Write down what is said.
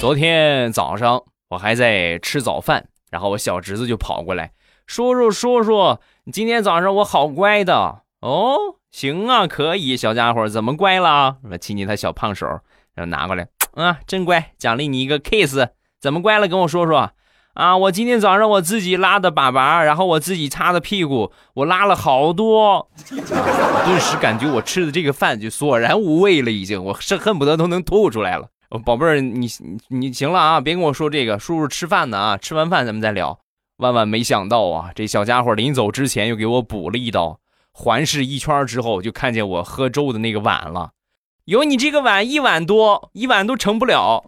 昨天早上我还在吃早饭，然后我小侄子就跑过来，叔叔叔叔，今天早上我好乖的哦，行啊，可以，小家伙怎么乖了？我亲亲他小胖手，然后拿过来，啊，真乖，奖励你一个 kiss，怎么乖了？跟我说说啊，我今天早上我自己拉的粑粑，然后我自己擦的屁股，我拉了好多，顿时感觉我吃的这个饭就索然无味了，已经，我是恨不得都能吐出来了。宝贝儿，你你行了啊，别跟我说这个，叔叔吃饭呢啊，吃完饭咱们再聊。万万没想到啊，这小家伙临走之前又给我补了一刀，环视一圈之后，就看见我喝粥的那个碗了，有你这个碗一碗多，一碗都盛不了。